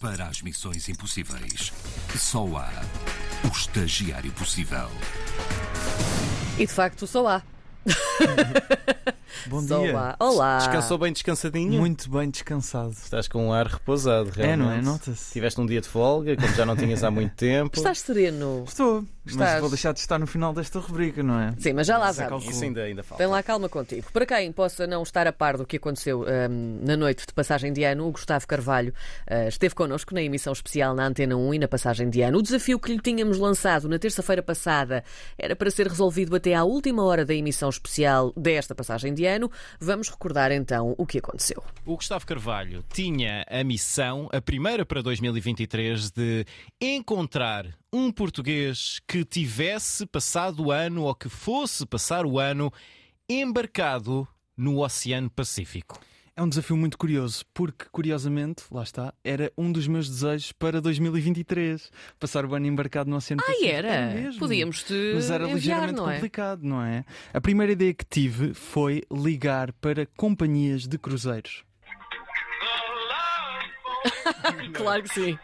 Para as missões impossíveis, só há o estagiário possível. E de facto só há. Bom Só dia. há. Olá. Descansou bem descansadinho? Muito bem descansado. Estás com um ar repousado, realmente. É, não é? Nota-se. Tiveste um dia de folga, como já não tinhas há muito tempo. Estás sereno. Estou, Estás. mas vou deixar de estar no final desta rubrica, não é? Sim, mas já lá Se vamos. Isso ainda, ainda falta. Tem lá calma contigo. Para quem possa não estar a par do que aconteceu hum, na noite de passagem de ano, o Gustavo Carvalho ah, esteve connosco na emissão especial na Antena 1 e na passagem de ano. O desafio que lhe tínhamos lançado na terça-feira passada era para ser resolvido até à última hora da emissão especial desta passagem de ano. Vamos recordar então o que aconteceu. O Gustavo Carvalho tinha a missão, a primeira para 2023, de encontrar um português que tivesse passado o ano ou que fosse passar o ano embarcado no Oceano Pacífico. É um desafio muito curioso, porque, curiosamente, lá está, era um dos meus desejos para 2023. Passar o ano embarcado no Oceano Ah, Pacífico. era? mesmo. Podíamos te Mas era enviar, ligeiramente não é? complicado, não é? A primeira ideia que tive foi ligar para companhias de cruzeiros. Claro que sim.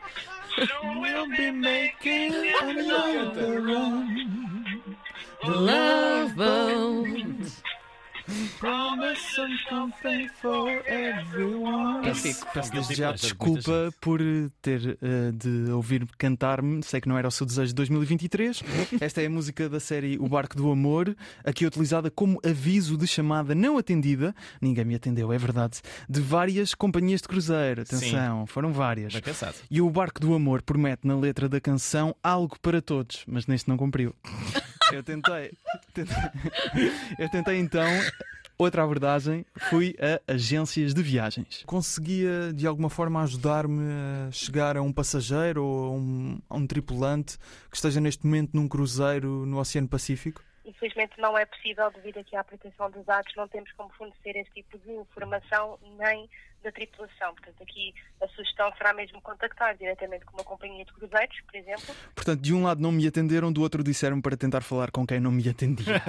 We'll be making another run. The love boat. Peço, peço desde já desculpa por eh, ter eh, de ouvir cantar-me. Sei que não era o seu desejo de 2023. Esta é a música da série O Barco do Amor, aqui utilizada como aviso de chamada não atendida. Ninguém me atendeu, é verdade. De várias companhias de cruzeiro. Atenção, foram várias. E o Barco do Amor promete na letra da canção algo para todos, mas neste não cumpriu. Eu tentei. tentei eu tentei então. Outra abordagem fui a agências de viagens. Conseguia de alguma forma ajudar-me a chegar a um passageiro ou a um, a um tripulante que esteja neste momento num cruzeiro no Oceano Pacífico? Infelizmente não é possível, devido aqui à proteção dos dados, não temos como fornecer esse tipo de informação nem da tripulação. Portanto, aqui a sugestão será mesmo contactar diretamente com uma companhia de cruzeiros, por exemplo, Portanto, de um lado não me atenderam, do outro disseram para tentar falar com quem não me atendia.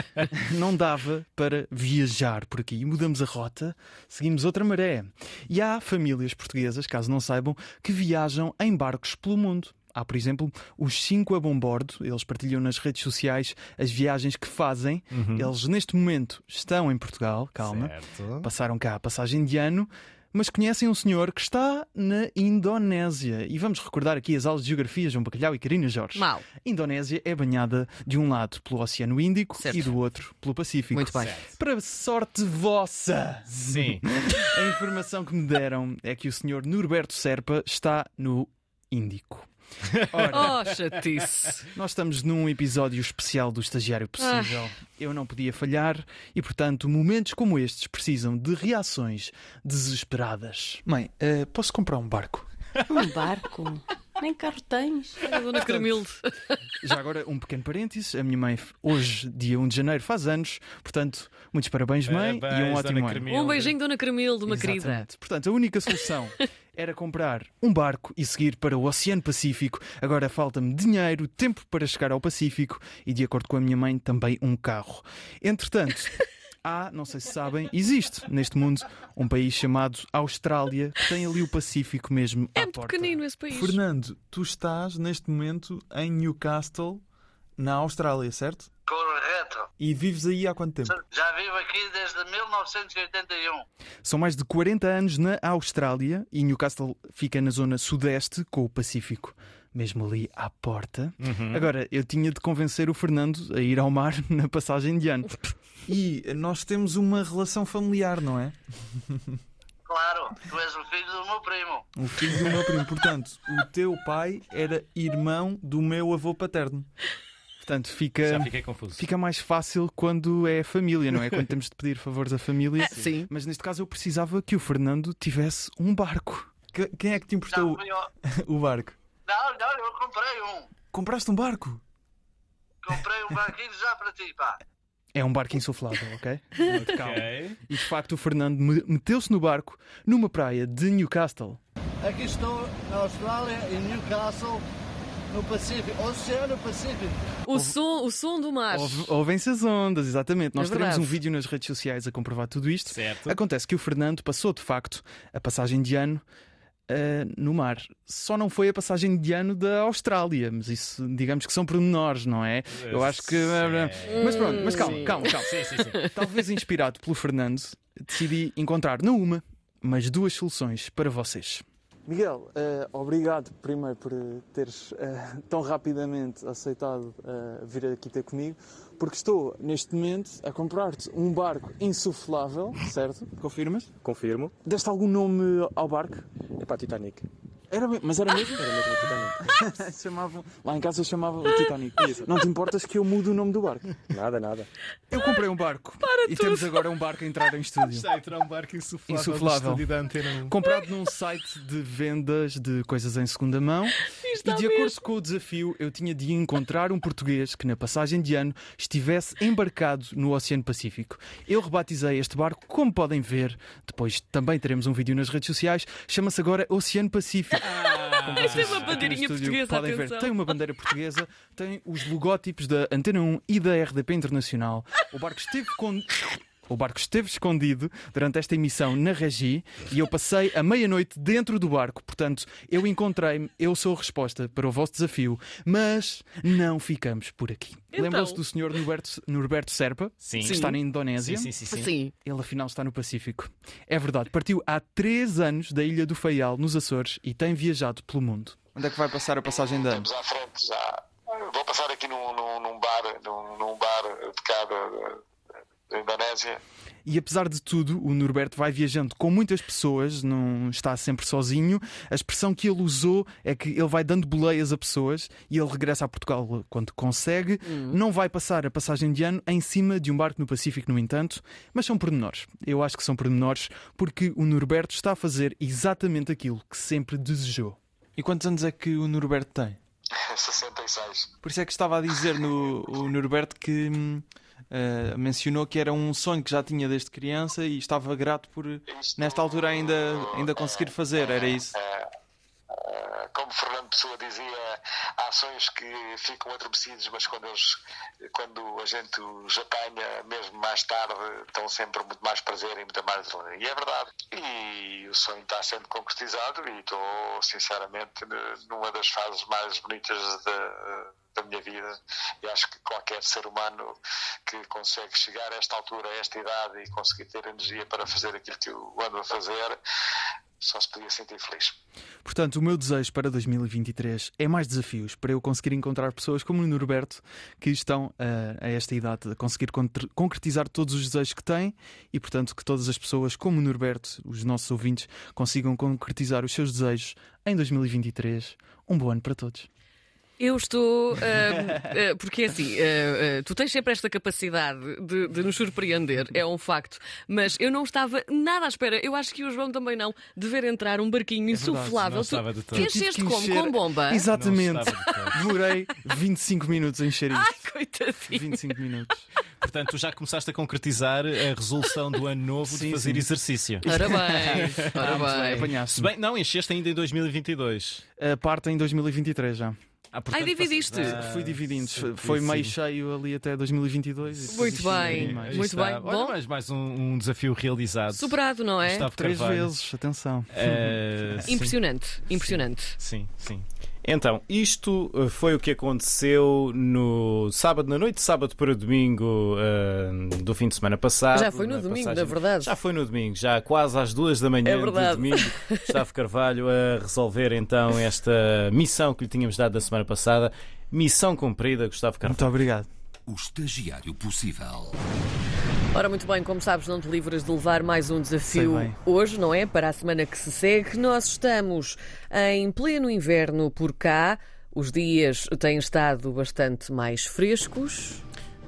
não dava para viajar por aqui. Mudamos a rota, seguimos outra maré. E há famílias portuguesas, caso não saibam, que viajam em barcos pelo mundo. Há, por exemplo, os cinco a bombordo. Eles partilham nas redes sociais as viagens que fazem. Eles, neste momento, estão em Portugal. Calma. Certo. Passaram cá a passagem de ano, mas conhecem um senhor que está na Indonésia. E vamos recordar aqui as aulas de geografia, João Bacalhau e Karina Jorge. Mal. A Indonésia é banhada de um lado pelo Oceano Índico Certo. e do outro pelo Pacífico. Muito bem. Para sorte vossa, Sim. a informação que me deram é que o senhor Norberto Serpa está no Índico. Ora, Oh, chatice. nós estamos num episódio especial do Estagiário Possível. Eu não podia falhar e, portanto, momentos como estes precisam de reações desesperadas. Mãe, eh, posso comprar um barco? Um barco? Nem carro tens. A Dona Cremilde. Já agora, um pequeno parênteses. A minha mãe, hoje, dia 1 de janeiro, faz anos. Portanto, muitos parabéns, mãe, e um Parabéns, ótimo Dona ano. Cremilde. Um beijinho, Dona Cremilde, uma querida. Exatamente. Portanto, a única solução era comprar um barco e seguir para o Oceano Pacífico. Agora falta-me dinheiro, tempo para chegar ao Pacífico e, de acordo com a minha mãe, também um carro. Entretanto. Há, não sei se sabem, existe neste mundo um país chamado Austrália que tem ali o Pacífico mesmo É à porta. pequenino esse país. Fernando, tu estás neste momento em Newcastle, na Austrália, certo? E vives aí há quanto tempo? Já vivo aqui desde 1981. São mais de 40 anos na Austrália e Newcastle fica na zona sudeste com o Pacífico, mesmo ali à porta. Agora, eu tinha de convencer o Fernando a ir ao mar na passagem de ano. E nós temos uma relação familiar, não é? Claro, tu és o filho do meu primo. O filho do meu primo. Portanto, o teu pai era irmão do meu avô paterno. Portanto, fica. Já fiquei confuso. Fica mais fácil quando é família, não é? Quando temos de pedir favores à família. Sim. Mas neste caso eu precisava que o Fernando tivesse um barco. Que- Quem é que te Não, emprestou eu. o barco? não, não, eu comprei um. Compraste um barco? Comprei um barquinho já para ti, pá. É um barco insuflável, ok? Muito calmo. Ok. E de facto o Fernando me- meteu-se no barco numa praia de Newcastle. Aqui estou na Austrália, em Newcastle, no Pacífico, Oceano Pacífico. O som, o som do mar. Ouve- Ouvem-se as ondas, exatamente. Nós É teremos um vídeo nas redes sociais a comprovar tudo isto. Certo. Acontece que o Fernando passou de facto a passagem de ano ah, no mar. Só não foi a passagem de ano da Austrália, mas isso, digamos que são pormenores, não é? Eu acho que. Mas pronto, mas calma, Sim. calma, calma. Sim, sim, sim. Talvez inspirado pelo Fernando, decidi encontrar não uma, mas duas soluções para vocês. Miguel, eh, obrigado primeiro por eh, teres eh, tão rapidamente aceitado eh, vir aqui ter comigo, porque estou neste momento a comprar-te um barco insuflável, certo? Confirmas? Confirmo. Deste algum nome ao barco? É para Titanic. Era, mas era mesmo? Era mesmo o Titanic. Chamavam, lá em casa chamava o Titanic. Não te importas que eu mude o nome do barco? Nada, nada. Eu comprei um barco e temos agora um barco a entrar em estúdio. Está a entrar um barco insuflável, Insuflável. da Antena 1. Comprado num site de vendas de coisas em segunda mão. E de acordo com o desafio, eu tinha de encontrar um português que na passagem de ano estivesse embarcado no Oceano Pacífico. Eu rebatizei este barco, como podem ver, depois também teremos um vídeo nas redes sociais, chama-se agora Oceano Pacífico. Como Tem vocês uma bandeirinha portuguesa, podem atenção. ver, tem uma bandeira portuguesa, tem os logótipos da Antena 1 e da RDP Internacional. O barco esteve com. O barco esteve escondido durante esta emissão na Regi e eu passei a meia-noite dentro do barco. Portanto, eu encontrei-me, eu sou a resposta para o vosso desafio, mas não ficamos por aqui. Então? Lembram-se do senhor Norberto, Norberto Serpa, Sim. que está na Indonésia? Sim, sim, sim. sim. Ele afinal está no Pacífico. É verdade, partiu há três anos da ilha do Faial, nos Açores, e tem viajado pelo mundo. Onde é que vai passar a passagem de ano? Temos à frente já. Vou passar aqui num, num, num bar, num, num bar de cá da, Indonésia. E apesar de tudo, o Norberto vai viajando com muitas pessoas, não está sempre sozinho. A expressão que ele usou é que ele vai dando boleias a pessoas e ele regressa a Portugal quando consegue. Não vai passar a passagem de ano em cima de um barco no Pacífico, no entanto, mas são pormenores. Eu acho que são pormenores porque o Norberto está a fazer exatamente aquilo que sempre desejou. E quantos anos é que o Norberto tem? 66. Por isso é que estava a dizer no o Norberto que eh, mencionou que era um sonho que já tinha desde criança e estava grato por nesta altura ainda, ainda conseguir fazer, era isso. eh, eh, como Fernando Pessoa dizia, há sonhos que ficam adormecidos, mas quando, eles, quando a gente os apanha, mesmo mais tarde, estão sempre muito mais prazer e muita mais adrenalina. E é verdade. E o sonho está sendo concretizado e estou, sinceramente, numa das fases mais bonitas da, da minha vida. E acho que qualquer ser humano que consegue chegar a esta altura, a esta idade e conseguir ter energia para fazer aquilo que eu ando a fazer, só se podia sentir feliz. Portanto, o meu desejo para 2023 é mais desafios para eu conseguir encontrar pessoas como o Norberto que estão eh, a esta idade a conseguir concretizar todos os desejos que têm e, portanto, que todas as pessoas como o Norberto, os nossos ouvintes, consigam concretizar os seus desejos em 2023. Um bom ano para todos. Eu estou. ahm, ah, porque é assim, ah, tu tens sempre esta capacidade de, de nos surpreender, é um facto. Mas eu não estava nada à espera, eu acho que o João também não, de ver entrar um barquinho insuflável. não Tu estava de todo. encheste como? encher- Com bomba? Exatamente. Demorei 25 minutos a encher Ai, isto. coitadinho. 25 minutos. Portanto, tu já começste a concretizar a resolução do ano novo Sim, de fazer sim. exercício. Ora bem, ora bem. Se bem, não, encheste ainda em 2022. A parte em 2023 já. Ah, Ai, dividiste. Ah, Fui dividindo. sim, Foi sim. meio cheio ali até 2022. e depois Muito um bem. mais. Muito bem. Olha, Bom. mais, mais um, um desafio realizado. Superado, não é? Três Carvalho. vezes, atenção. Eh, sim. Impressionante, impressionante. Sim, sim. Então, isto uh, foi o que aconteceu no sábado na noite, sábado para domingo uh, do fim de semana passado. Já foi no na domingo, passagem- na verdade. Já foi no domingo, já quase às duas da manhã É verdade. do domingo. Gustavo Carvalho a resolver então esta missão que lhe tínhamos dado da semana passada. Missão cumprida, Gustavo Carvalho. Muito obrigado. O estagiário possível. Ora, muito bem, como sabes, não te livras de levar mais um desafio hoje, não é? Para a semana que se segue. Nós estamos em pleno inverno por cá. Os dias têm estado bastante mais frescos.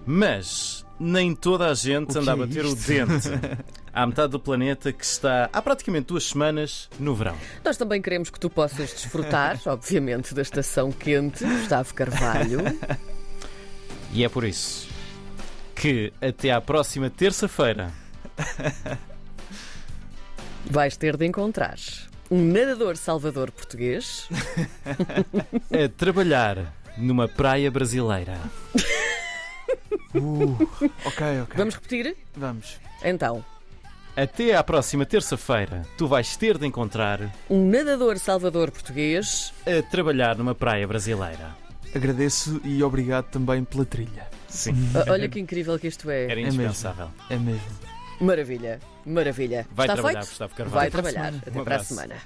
Mas nem toda a gente anda a é bater o dente. Há metade do planeta que está há praticamente duas semanas no verão. Nós também queremos que tu possas desfrutar, obviamente, da estação quente, Gustavo Carvalho. E é por isso que até à próxima terça-feira Vais ter de encontrar um nadador salvador português. a trabalhar numa praia brasileira. Uh, ok, ok. Vamos repetir? Vamos. Então, Até à próxima terça-feira, tu vais ter de encontrar Um nadador salvador português. a trabalhar numa praia brasileira. Agradeço e obrigado também pela trilha. Sim. O- Olha que incrível que isto é. Era É mesmo. indispensável. É mesmo. Maravilha, maravilha. Vai Está trabalhar, feito? Gustavo Carvalho. Vai Até trabalhar. Até para a semana.